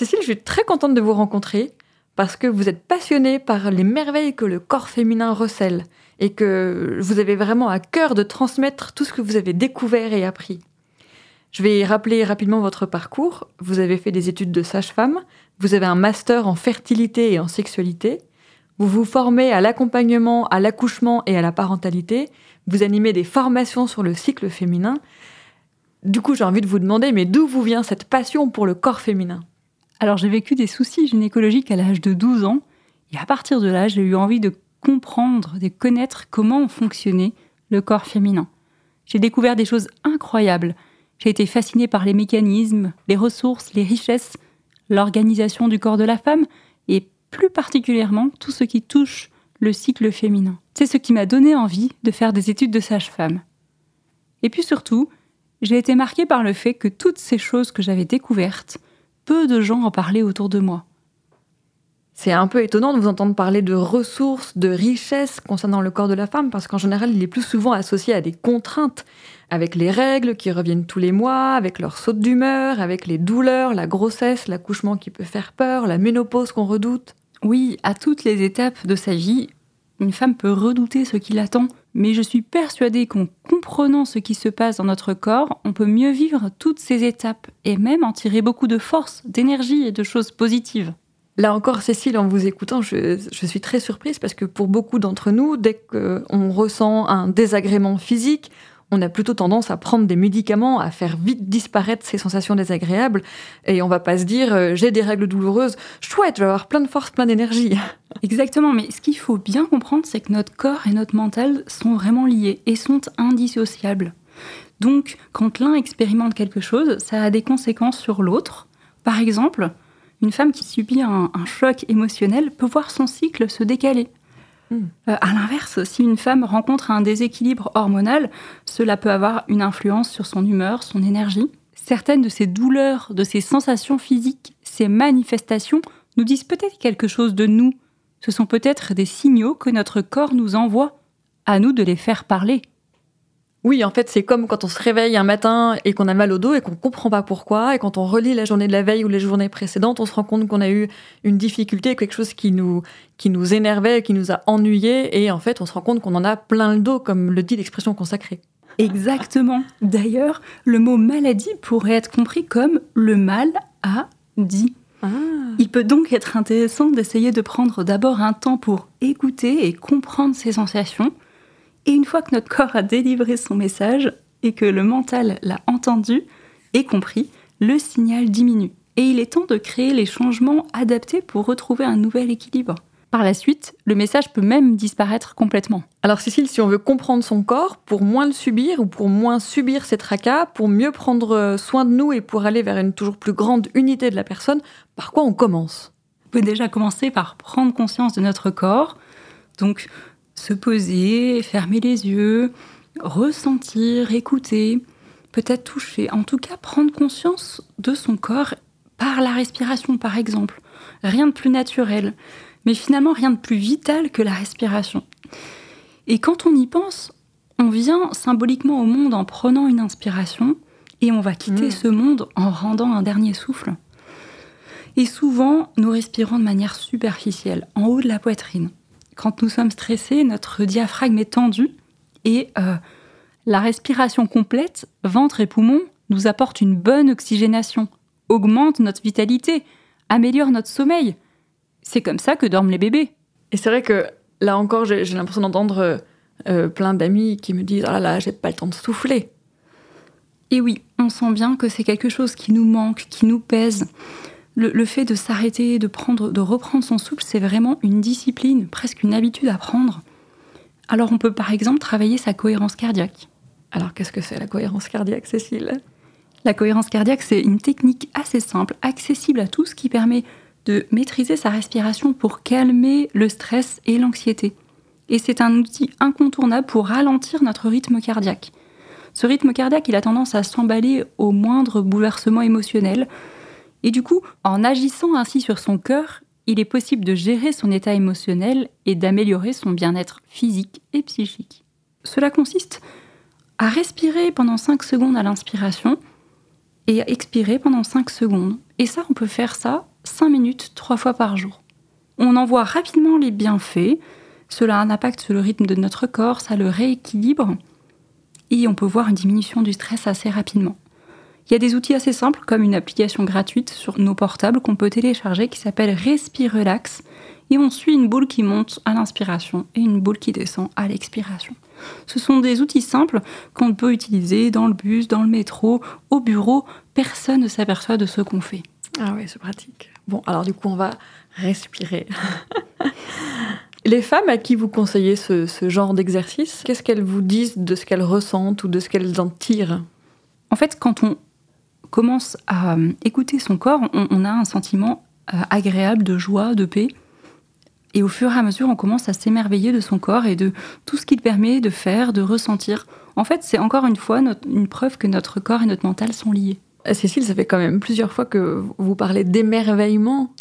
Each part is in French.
Cécile, je suis très contente de vous rencontrer parce que vous êtes passionnée par les merveilles que le corps féminin recèle et que vous avez vraiment à cœur de transmettre tout ce que vous avez découvert et appris. Je vais rappeler rapidement votre parcours. Vous avez fait des études de sage-femme, vous avez un master en fertilité et en sexualité, vous vous formez à l'accompagnement, à l'accouchement et à la parentalité, vous animez des formations sur le cycle féminin. Du coup, j'ai envie de vous demander, mais d'où vous vient cette passion pour le corps féminin? Alors j'ai vécu des soucis gynécologiques à l'âge de 12 ans et à partir de là, j'ai eu envie de comprendre, de connaître comment fonctionnait le corps féminin. J'ai découvert des choses incroyables. J'ai été fascinée par les mécanismes, les ressources, les richesses, l'organisation du corps de la femme et plus particulièrement tout ce qui touche le cycle féminin. C'est ce qui m'a donné envie de faire des études de sage-femme. Et puis surtout, j'ai été marquée par le fait que toutes ces choses que j'avais découvertes peu de gens en parlaient autour de moi. C'est un peu étonnant de vous entendre parler de ressources, de richesses concernant le corps de la femme, parce qu'en général, il est plus souvent associé à des contraintes, avec les règles qui reviennent tous les mois, avec leurs sautes d'humeur, avec les douleurs, la grossesse, l'accouchement qui peut faire peur, la ménopause qu'on redoute. Oui, à toutes les étapes de sa vie, une femme peut redouter ce qui l'attend, mais je suis persuadée qu'en comprenant ce qui se passe dans notre corps, on peut mieux vivre toutes ces étapes et même en tirer beaucoup de force, d'énergie et de choses positives. Là encore, Cécile, en vous écoutant, je, suis très surprise parce que pour beaucoup d'entre nous, dès qu'on ressent un désagrément physique, on a plutôt tendance à prendre des médicaments, à faire vite disparaître ces sensations désagréables, et on va pas se dire euh, j'ai des règles douloureuses, chouette, je vais avoir plein de force, plein d'énergie. Exactement, mais ce qu'il faut bien comprendre, c'est que notre corps et notre mental sont vraiment liés et sont indissociables. Donc, quand l'un expérimente quelque chose, ça a des conséquences sur l'autre. Par exemple, une femme qui subit un, un choc émotionnel peut voir son cycle se décaler Hmm. Euh, à l'inverse, si une femme rencontre un déséquilibre hormonal, cela peut avoir une influence sur son humeur, son énergie. Certaines de ces douleurs, de ces sensations physiques, ces manifestations nous disent peut-être quelque chose de nous. Ce sont peut-être des signaux que notre corps nous envoie. À nous de les faire parler. Oui, en fait, c'est comme quand on se réveille un matin et qu'on a mal au dos et qu'on comprend pas pourquoi. Et quand on relit la journée de la veille ou les journées précédentes, on se rend compte qu'on a eu une difficulté, quelque chose qui nous, qui nous énervait, qui nous a ennuyés. Et en fait, on se rend compte qu'on en a plein le dos, comme le dit l'expression consacrée. Exactement. D'ailleurs, le mot maladie pourrait être compris comme le mal a dit. Ah. Il peut donc être intéressant d'essayer de prendre d'abord un temps pour écouter et comprendre ses sensations et une fois que notre corps a délivré son message et que le mental l'a entendu et compris, le signal diminue. Et il est temps de créer les changements adaptés pour retrouver un nouvel équilibre. Par la suite, le message peut même disparaître complètement. Alors Cécile, si on veut comprendre son corps pour moins le subir ou pour moins subir ses tracas, pour mieux prendre soin de nous et pour aller vers une toujours plus grande unité de la personne, par quoi on commence? On peut déjà commencer par prendre conscience de notre corps. Donc se poser, fermer les yeux, ressentir, écouter, peut-être toucher, en tout cas prendre conscience de son corps par la respiration par exemple. Rien de plus naturel, mais finalement rien de plus vital que la respiration. Et quand on y pense, on vient symboliquement au monde en prenant une inspiration et on va quitter mmh. ce monde en rendant un dernier souffle. Et souvent, nous respirons de manière superficielle, en haut de la poitrine quand nous sommes stressés, notre diaphragme est tendu et euh, la respiration complète, ventre et poumons, nous apporte une bonne oxygénation, augmente notre vitalité, améliore notre sommeil. C'est comme ça que dorment les bébés. Et c'est vrai que là encore, j'ai l'impression d'entendre euh, plein d'amis qui me disent Ah là là, j'ai pas le temps de souffler. Et oui, on sent bien que c'est quelque chose qui nous manque, qui nous pèse. Le, fait de s'arrêter, de prendre, de reprendre son souffle, c'est vraiment une discipline, presque une habitude à prendre. Alors on peut par exemple travailler sa cohérence cardiaque. Alors qu'est-ce que c'est la cohérence cardiaque, Cécile? La cohérence cardiaque, c'est une technique assez simple, accessible à tous, qui permet de maîtriser sa respiration pour calmer le stress et l'anxiété. Et c'est un outil incontournable pour ralentir notre rythme cardiaque. Ce rythme cardiaque, il a tendance à s'emballer au moindre bouleversement émotionnel. Et du coup, en agissant ainsi sur son cœur, il est possible de gérer son état émotionnel et d'améliorer son bien-être physique et psychique. Cela consiste à respirer pendant 5 secondes à l'inspiration et à expirer pendant 5 secondes. Et ça, on peut faire ça 5 minutes, 3 fois par jour. On en voit rapidement les bienfaits. Cela a un impact sur le rythme de notre corps, ça le rééquilibre et on peut voir une diminution du stress assez rapidement. Il y a des outils assez simples comme une application gratuite sur nos portables qu'on peut télécharger qui s'appelle Respire Relax et on suit une boule qui monte à l'inspiration et une boule qui descend à l'expiration. Ce sont des outils simples qu'on peut utiliser dans le bus, dans le métro, au bureau. Personne ne s'aperçoit de ce qu'on fait. Ah oui, c'est pratique. Bon, alors du coup, on va respirer. Les femmes à qui vous conseillez ce, genre d'exercice, qu'est-ce qu'elles vous disent de ce qu'elles ressentent ou de ce qu'elles en tirent? En fait, quand on commence à euh, écouter son corps, on, a un sentiment euh, agréable de joie, de paix. Et au fur et à mesure, on commence à s'émerveiller de son corps et de tout ce qu'il permet de faire, de ressentir. En fait, c'est encore une fois une preuve que notre corps et notre mental sont liés. Euh, Cécile, ça fait quand même plusieurs fois que vous parlez d'émerveillement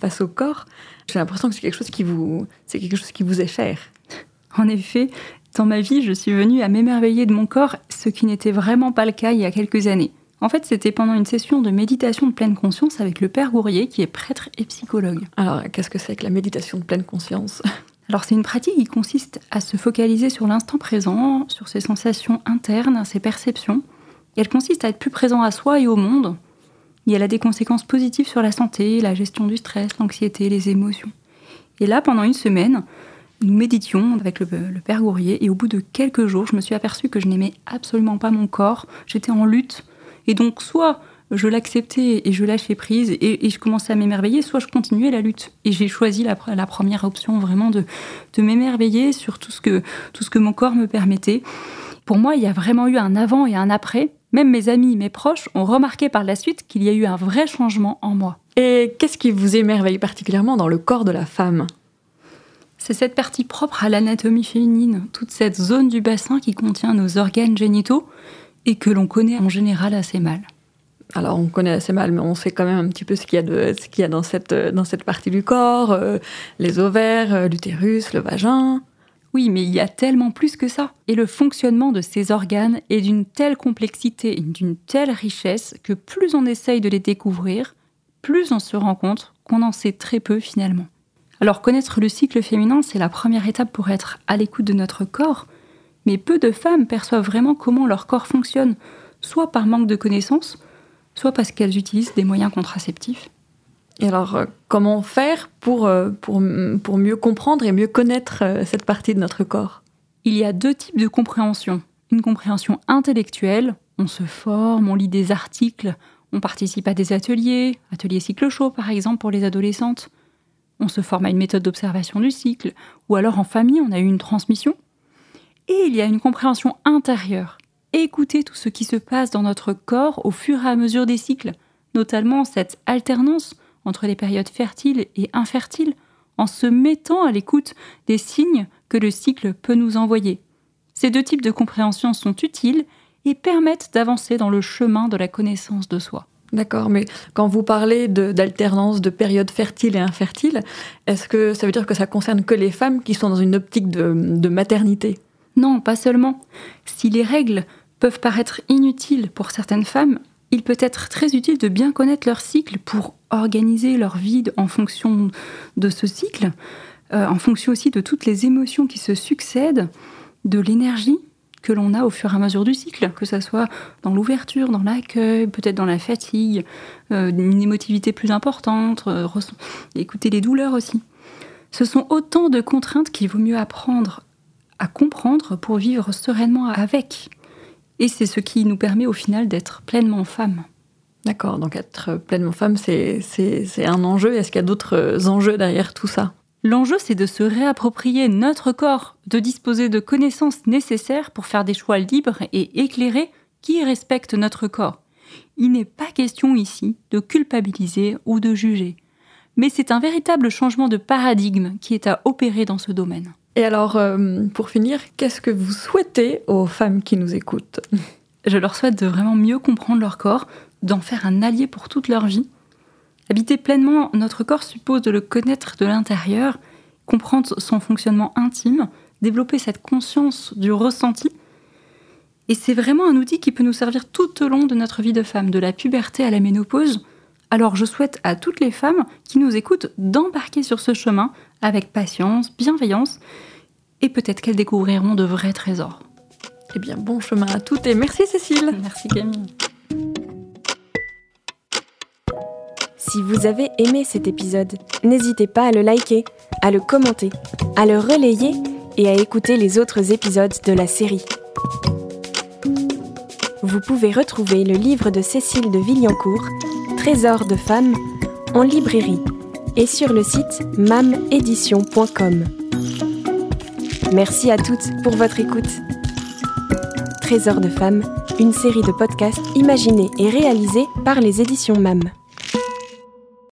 face au corps. J'ai l'impression que c'est quelque chose qui vous, c'est quelque chose qui vous est cher. En effet, dans ma vie, je suis venue à m'émerveiller de mon corps, ce qui n'était vraiment pas le cas il y a quelques années. En fait, c'était pendant une session de méditation de pleine conscience avec le père Gourrier, qui est prêtre et psychologue. Alors, qu'est-ce que c'est que la méditation de pleine conscience? Alors, c'est une pratique qui consiste à se focaliser sur l'instant présent, sur ses sensations internes, ses perceptions. elle consiste à être plus présent à soi et au monde, et elle a des conséquences positives sur la santé, la gestion du stress, l'anxiété, les émotions. Et là, pendant une semaine, nous méditions avec le, père Gourrier et au bout de quelques jours, je me suis aperçue que je n'aimais absolument pas mon corps. J'étais en lutte. Et donc, soit je l'acceptais et je lâchais prise et, je commençais à m'émerveiller, soit je continuais la lutte. Et j'ai choisi la, première option, vraiment de, de m'émerveiller sur tout ce, que, tout ce que mon corps me permettait. Pour moi, il y a vraiment eu un avant et un après. Même mes amis, mes proches ont remarqué par la suite qu'il y a eu un vrai changement en moi. Et qu'est-ce qui vous émerveille particulièrement dans le corps de la femme? C'est cette partie propre à l'anatomie féminine, toute cette zone du bassin qui contient nos organes génitaux et que l'on connaît en général assez mal. Alors on connaît assez mal, mais on sait quand même un petit peu ce qu'il y a, de, ce qu'il y a dans, cette, dans cette partie du corps, euh, les ovaires, euh, l'utérus, le vagin. Oui, mais il y a tellement plus que ça. Et le fonctionnement de ces organes est d'une telle complexité et d'une telle richesse que plus on essaye de les découvrir, plus on se rend compte qu'on en sait très peu finalement. Alors connaître le cycle féminin, c'est la première étape pour être à l'écoute de notre corps, mais peu de femmes perçoivent vraiment comment leur corps fonctionne, soit par manque de connaissances, soit parce qu'elles utilisent des moyens contraceptifs. Et alors, euh, comment faire pour, euh, pour, pour, mieux comprendre et mieux connaître euh, cette partie de notre corps? Il y a deux types de compréhension. Une compréhension intellectuelle, on se forme, on lit des articles, on participe à des ateliers, ateliers cycle chaud par exemple pour les adolescentes. On se forme à une méthode d'observation du cycle, ou alors en famille on a eu une transmission. Et il y a une compréhension intérieure. Écouter tout ce qui se passe dans notre corps au fur et à mesure des cycles, notamment cette alternance entre les périodes fertiles et infertiles en se mettant à l'écoute des signes que le cycle peut nous envoyer. Ces deux types de compréhension sont utiles et permettent d'avancer dans le chemin de la connaissance de soi. D'accord, mais quand vous parlez d'alternance de, périodes fertiles et infertiles, est-ce que ça veut dire que ça concerne que les femmes qui sont dans une optique de maternité? Non, pas seulement. Si les règles peuvent paraître inutiles pour certaines femmes, il peut être très utile de bien connaître leur cycle pour organiser leur vie en fonction de ce cycle, euh, en fonction aussi de toutes les émotions qui se succèdent, de l'énergie que l'on a au fur et à mesure du cycle, que ce soit dans l'ouverture, dans l'accueil, peut-être dans la fatigue, euh, une émotivité plus importante, euh, écouter les douleurs aussi. Ce sont autant de contraintes qu'il vaut mieux apprendre à comprendre pour vivre sereinement avec. Et c'est ce qui nous permet au final d'être pleinement femme. D'accord, donc être pleinement femme, c'est un enjeu. Est-ce qu'il y a d'autres enjeux derrière tout ça? L'enjeu, c'est de se réapproprier notre corps, de disposer de connaissances nécessaires pour faire des choix libres et éclairés qui respectent notre corps. Il n'est pas question ici de culpabiliser ou de juger, mais c'est un véritable changement de paradigme qui est à opérer dans ce domaine. Et alors, euh, pour finir, qu'est-ce que vous souhaitez aux femmes qui nous écoutent? Je leur souhaite de vraiment mieux comprendre leur corps, d'en faire un allié pour toute leur vie. Habiter pleinement notre corps suppose de le connaître de l'intérieur, comprendre son fonctionnement intime, développer cette conscience du ressenti. Et c'est vraiment un outil qui peut nous servir tout au long de notre vie de femme, de la puberté à la ménopause. Alors je souhaite à toutes les femmes qui nous écoutent d'embarquer sur ce chemin avec patience, bienveillance, et peut-être qu'elles découvriront de vrais trésors. Eh bien, bon chemin à toutes et merci Cécile. Merci Camille. Si vous avez aimé cet épisode, n'hésitez pas à le liker, à le commenter, à le relayer et à écouter les autres épisodes de la série. Vous pouvez retrouver le livre de Cécile de Villancourt, Trésor de femmes, en librairie et sur le site mamedition.com. Merci à toutes pour votre écoute. Trésor de femmes, une série de podcasts imaginés et réalisés par les éditions MAM.